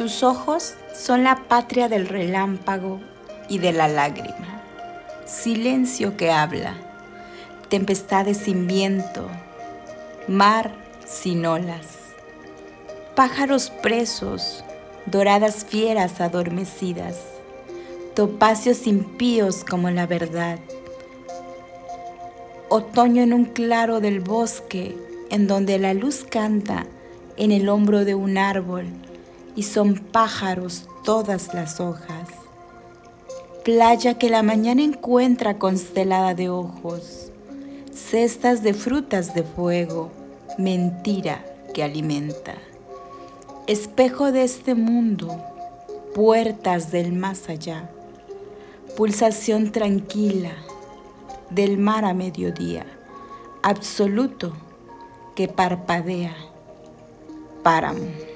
Tus ojos son la patria del relámpago y de la lágrima. Silencio que habla, tempestades sin viento, mar sin olas, pájaros presos, doradas fieras adormecidas, topacios impíos como la verdad. Otoño en un claro del bosque, en donde la luz canta en el hombro de un árbol y son pájaros todas las hojas. Playa que la mañana encuentra constelada de ojos, cestas de frutas de fuego, mentira que alimenta. Espejo de este mundo, puertas del más allá, pulsación tranquila del mar a mediodía, absoluto que parpadea, páramo.